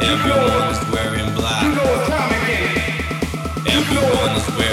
Everyone is wearing black. Everyone is wearing